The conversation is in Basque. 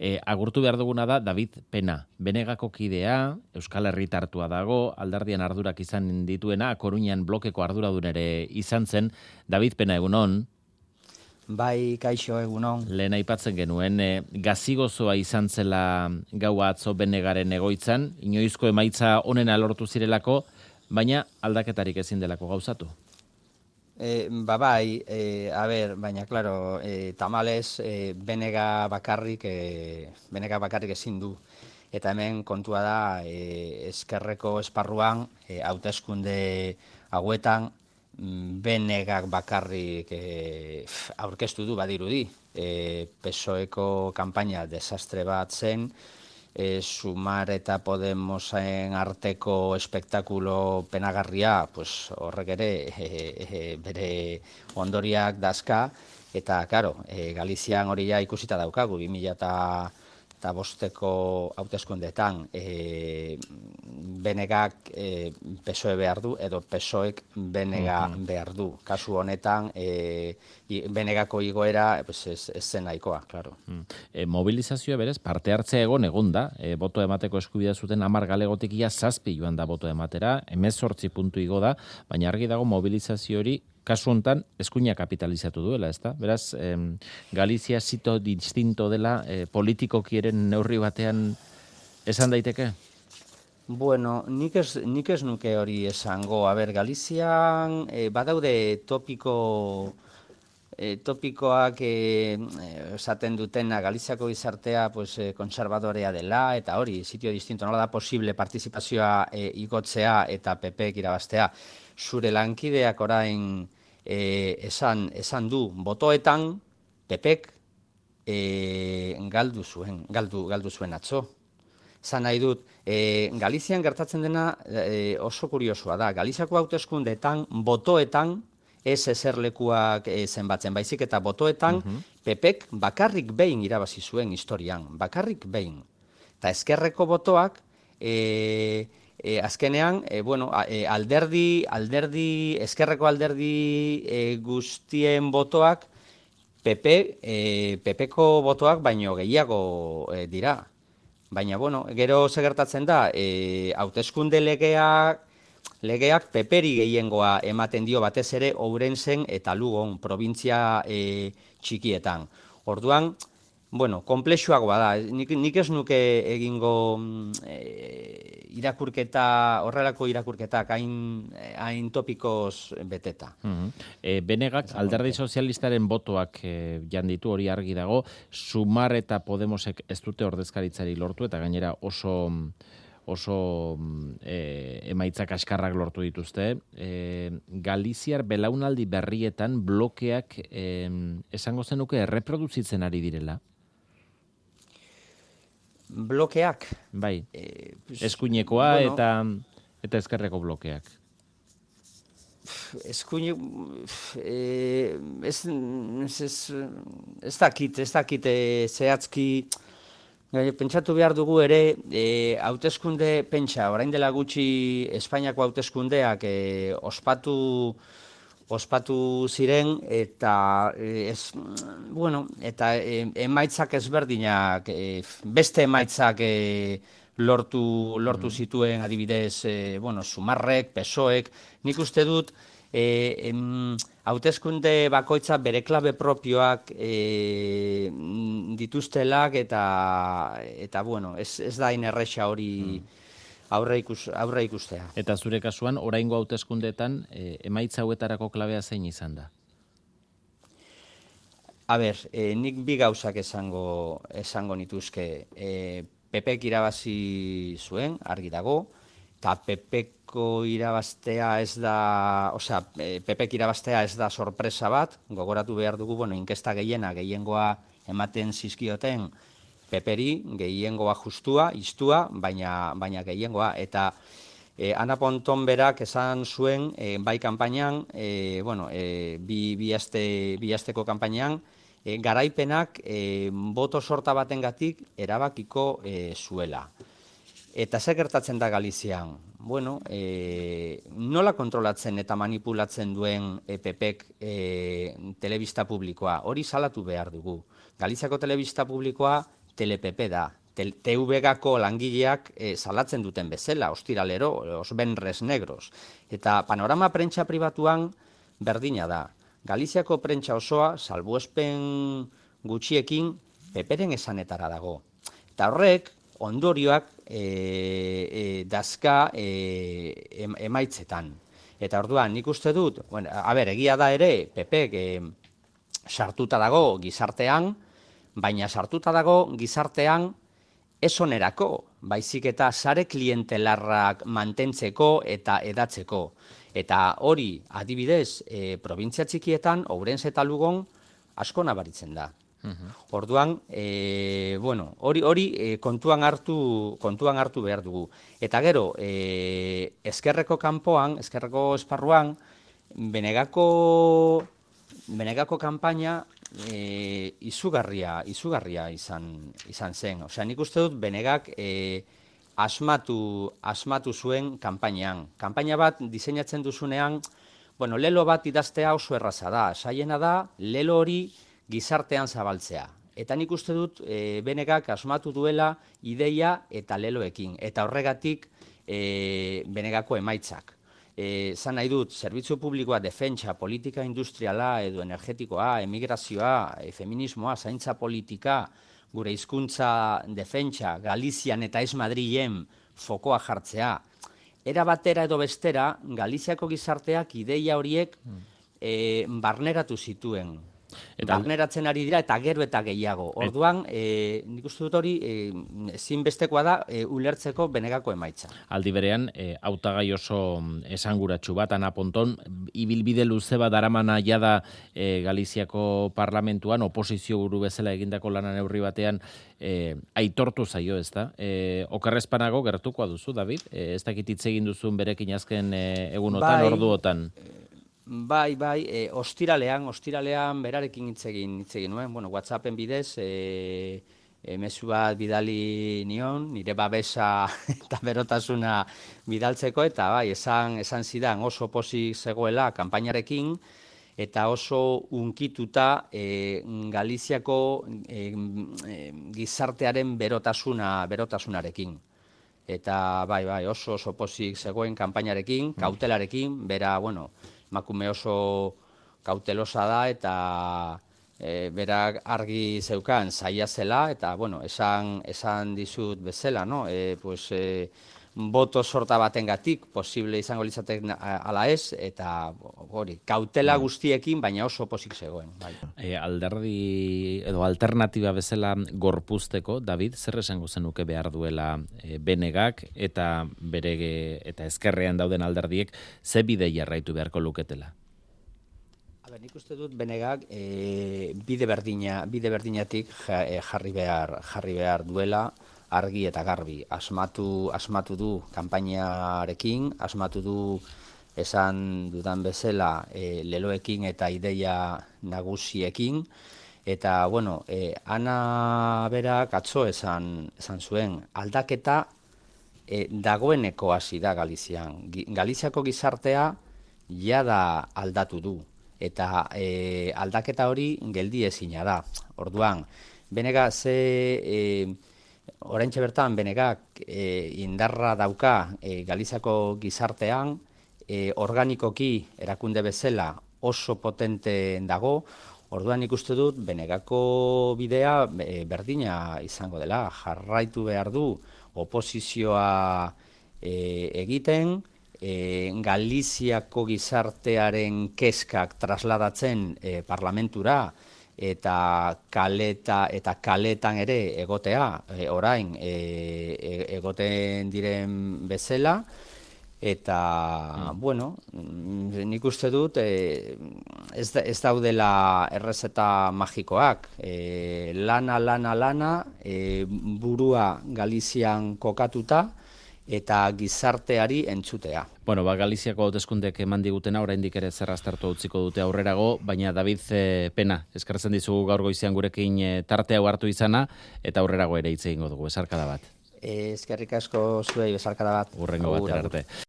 E, agurtu behar duguna da David Pena, benegako kidea, Euskal Herritartua dago, aldardian ardurak izan dituena, Koruñan blokeko arduradun ere izan zen. David Pena, egunon? Bai, kaixo egunon. Lehen aipatzen genuen, e, gazigozoa izan zela gaua atzo benegaren egoitzan, inoizko emaitza onena lortu zirelako, baina aldaketarik ezin delako gauzatu. E, ba bai, e, a ber, baina, klaro, e, tamales, e, benega bakarrik, e, benega bakarrik ezin du. Eta hemen kontua da, e, eskerreko esparruan, e, hauteskunde hauetan, Mm, benegak bakarrik e, aurkeztu du badirudi. E, PSOEko kanpaina desastre bat zen, e, Sumar eta Podemosen arteko espektakulo penagarria, pues, horrek ere e, e, bere ondoriak dazka, eta, karo, e, Galizian hori ja ikusita daukagu, 2000 eta eta bosteko hauteskundetan e, benegak e, pesoe behar du, edo pesoek benega behar du. Kasu honetan, e, benegako igoera pues, ez, ez zen nahikoa, klaro. Mm. E, mobilizazioa berez, parte hartzea egon egon da, e, boto emateko eskubidea zuten amar galegotik ia zazpi joan da boto ematera, emezortzi puntu igo da, baina argi dago mobilizazio hori kasu hontan eskuina kapitalizatu duela, ezta? Beraz, em, Galizia zito distinto dela eh, politikokieren neurri batean esan daiteke? Bueno, nik ez, nik ez nuke hori esango. A ber, Galizian eh, badaude topiko eh, topikoak eh, esaten dutena Galiziako gizartea pues, eh, konservadorea dela, eta hori, sitio distinto, nola da posible partizipazioa eh, igotzea eta PP irabaztea. Zure lankideak orain e, esan, esan du botoetan pepek e, galdu zuen, galdu, galdu zuen atzo. Zan nahi dut, e, Galizian gertatzen dena e, oso kuriosoa da. Galiziako hauteskundeetan botoetan ez eserlekuak e, zenbatzen baizik eta botoetan mm pepek bakarrik behin irabazi zuen historian, bakarrik behin. Eta eskerreko botoak e, e, azkenean, e, bueno, e, alderdi, alderdi, eskerreko alderdi e, guztien botoak, PP, e, PPko botoak baino gehiago e, dira. Baina, bueno, gero segertatzen da, e, hauteskunde legeak, legeak peperi gehiengoa ematen dio batez ere Ourensen eta Lugon, provintzia e, txikietan. Orduan, bueno, komplexuagoa da. Nik, nik ez nuke egingo e, irakurketa, horrelako irakurketak hain, hain topikoz beteta. Mm benegak, alderdi sozialistaren botoak e, janditu hori argi dago, Sumar eta Podemosek ez dute ordezkaritzari lortu, eta gainera oso oso e, emaitzak askarrak lortu dituzte. E, Galiziar belaunaldi berrietan blokeak e, esango zenuke erreproduzitzen ari direla? blokeak. Bai, e, eskuinekoa bueno, eta eta ezkerreko blokeak. Eskuine, e, ez, ez, ez, ez dakit, ez dakit, e, zehatzki, pentsatu behar dugu ere, e, hauteskunde pentsa, orain dela gutxi Espainiako hauteskundeak e, ospatu, ospatu ziren eta eh, ez, bueno, eta e, emaitzak ezberdinak e, beste emaitzak e, lortu, lortu mm. zituen adibidez e, bueno, sumarrek, pesoek, nik uste dut e, em, hauteskunde bakoitza bere klabe propioak e, dituztelak eta eta bueno, ez, ez da inerrexa hori mm aurre, ikus, aurre ikustea. Eta zure kasuan, oraingo hauteskundetan e, emaitza hauetarako klabea zein izan da? A ber, e, nik bi gauzak esango, esango nituzke. E, Pepek irabazi zuen, argi dago, eta Pepeko irabaztea ez da, osea, Pepek irabaztea ez da sorpresa bat, gogoratu behar dugu, bueno, inkesta gehiena, gehiengoa ematen zizkioten, peperi gehiengoa justua, istua, baina, baina gehiengoa. Eta e, Ana Ponton berak esan zuen e, bai kanpainan, e, bueno, e, bi, bi, aste, bi asteko kanpainan, e, garaipenak e, boto sorta batengatik erabakiko e, zuela. Eta zer gertatzen da Galizian? Bueno, e, nola kontrolatzen eta manipulatzen duen EPPek e, telebista publikoa? Hori salatu behar dugu. Galiziako telebista publikoa TLPP da. TVGako langileak e, salatzen duten bezala, ostiralero, os benres negros. Eta panorama prentsa pribatuan berdina da. Galiziako prentsa osoa, salbuespen gutxiekin, peperen esanetara dago. Eta horrek, ondorioak e, e, dazka e, emaitzetan. Eta orduan, nik uste dut, bueno, a ber, egia da ere, pepek e, sartuta dago gizartean, baina sartuta dago gizartean esonerako, baizik eta sare klientelarrak mantentzeko eta edatzeko. Eta hori, adibidez, e, provintzia txikietan, Ourense eta Lugon, asko nabaritzen da. Orduan, e, bueno, hori hori e, kontuan hartu kontuan hartu behar dugu. Eta gero, e, eskerreko kanpoan, eskerreko esparruan, benegako benegako kanpaina e, izugarria, izugarria izan, izan zen. Osea, nik uste dut benegak e, asmatu, asmatu zuen kanpainan. Kanpaina bat diseinatzen duzunean, bueno, lelo bat idaztea oso erraza da. Saiena da, lelo hori gizartean zabaltzea. Eta nik uste dut e, benegak asmatu duela ideia eta leloekin. Eta horregatik e, benegako emaitzak. E, zan nahi dut, zerbitzu publikoa, defentsa, politika industriala, edo energetikoa, emigrazioa, e, feminismoa, zaintza politika, gure hizkuntza defentsa, Galizian eta ez Madrilen fokoa jartzea. Era batera edo bestera, Galiziako gizarteak ideia horiek e, barneratu zituen. Eta barneratzen ari dira eta gero eta gehiago. Orduan, e, nik uste dut hori e, ezinbestekoa da e, ulertzeko benegako emaitza. Aldi berean, e, autagai oso mm, esanguratsu bat anaponton ibilbide luze bat daramana jada e, Galiziako parlamentuan oposizio buru bezala egindako lanan neurri batean e, aitortu zaio, ez da? E, okerrezpanago gertukoa duzu, David? E, ez dakit hitz egin duzun berekin azken e, egunotan, bai, orduotan. Bai, bai, e, ostiralean, ostiralean berarekin hitz egin, hitz egin nuen, bueno, WhatsAppen bidez, e, e, mesu bat bidali nion, nire babesa eta berotasuna bidaltzeko, eta bai, esan, esan zidan oso pozik zegoela kanpainarekin, eta oso unkituta e, Galiziako e, e, gizartearen berotasuna, berotasunarekin. Eta bai, bai, oso oso pozik zegoen kanpainarekin, kautelarekin, bera, bueno, makume oso kautelosa da eta e, berak argi zeukan saia zela eta bueno, esan, esan dizut bezala, no? E, pues, e, boto sorta batengatik posible izango litzatek ala ez eta hori kautela mm. guztiekin baina oso posik zegoen bai. E, alderdi edo alternativa bezala gorpuzteko David zer esango zenuke behar duela e, benegak eta berege eta ezkerrean dauden alderdiek ze bide jarraitu beharko luketela nik uste dut benegak e, bide berdina bide berdinatik e, jarri behar jarri behar duela argi eta garbi. Asmatu, asmatu du kanpainarekin, asmatu du esan dudan bezala e, leloekin eta ideia nagusiekin, eta, bueno, e, ana berak atzo esan, esan zuen, aldaketa e, dagoeneko hasi da Galizian. Galiziako gizartea jada aldatu du, eta e, aldaketa hori geldi ezina da. Orduan, benega ze... E, oraintxe bertan benegak e, indarra dauka e, Galizako gizartean, e, organikoki erakunde bezala oso potente dago, orduan ikuste dut benegako bidea e, berdina izango dela, jarraitu behar du oposizioa e, egiten, e, Galiziako gizartearen keskak trasladatzen e, parlamentura, eta kaleta eta kaletan ere egotea e, orain e, e, egoten diren bezala eta mm. bueno nik uste dut e, ez, ez daudela errezeta magikoak e, lana lana lana e, burua Galizian kokatuta eta gizarteari entzutea. Bueno, ba, Galiziako hauteskundek eman digutena, oraindik ere zerraztertu utziko dute aurrerago, baina David e, Pena, eskartzen dizugu gaur goizian gurekin e, tartea hartu izana, eta aurrerago ere hitz egingo dugu, esarkada bat. E, eskerrik asko zuei, esarkada bat. Urrengo bat arte.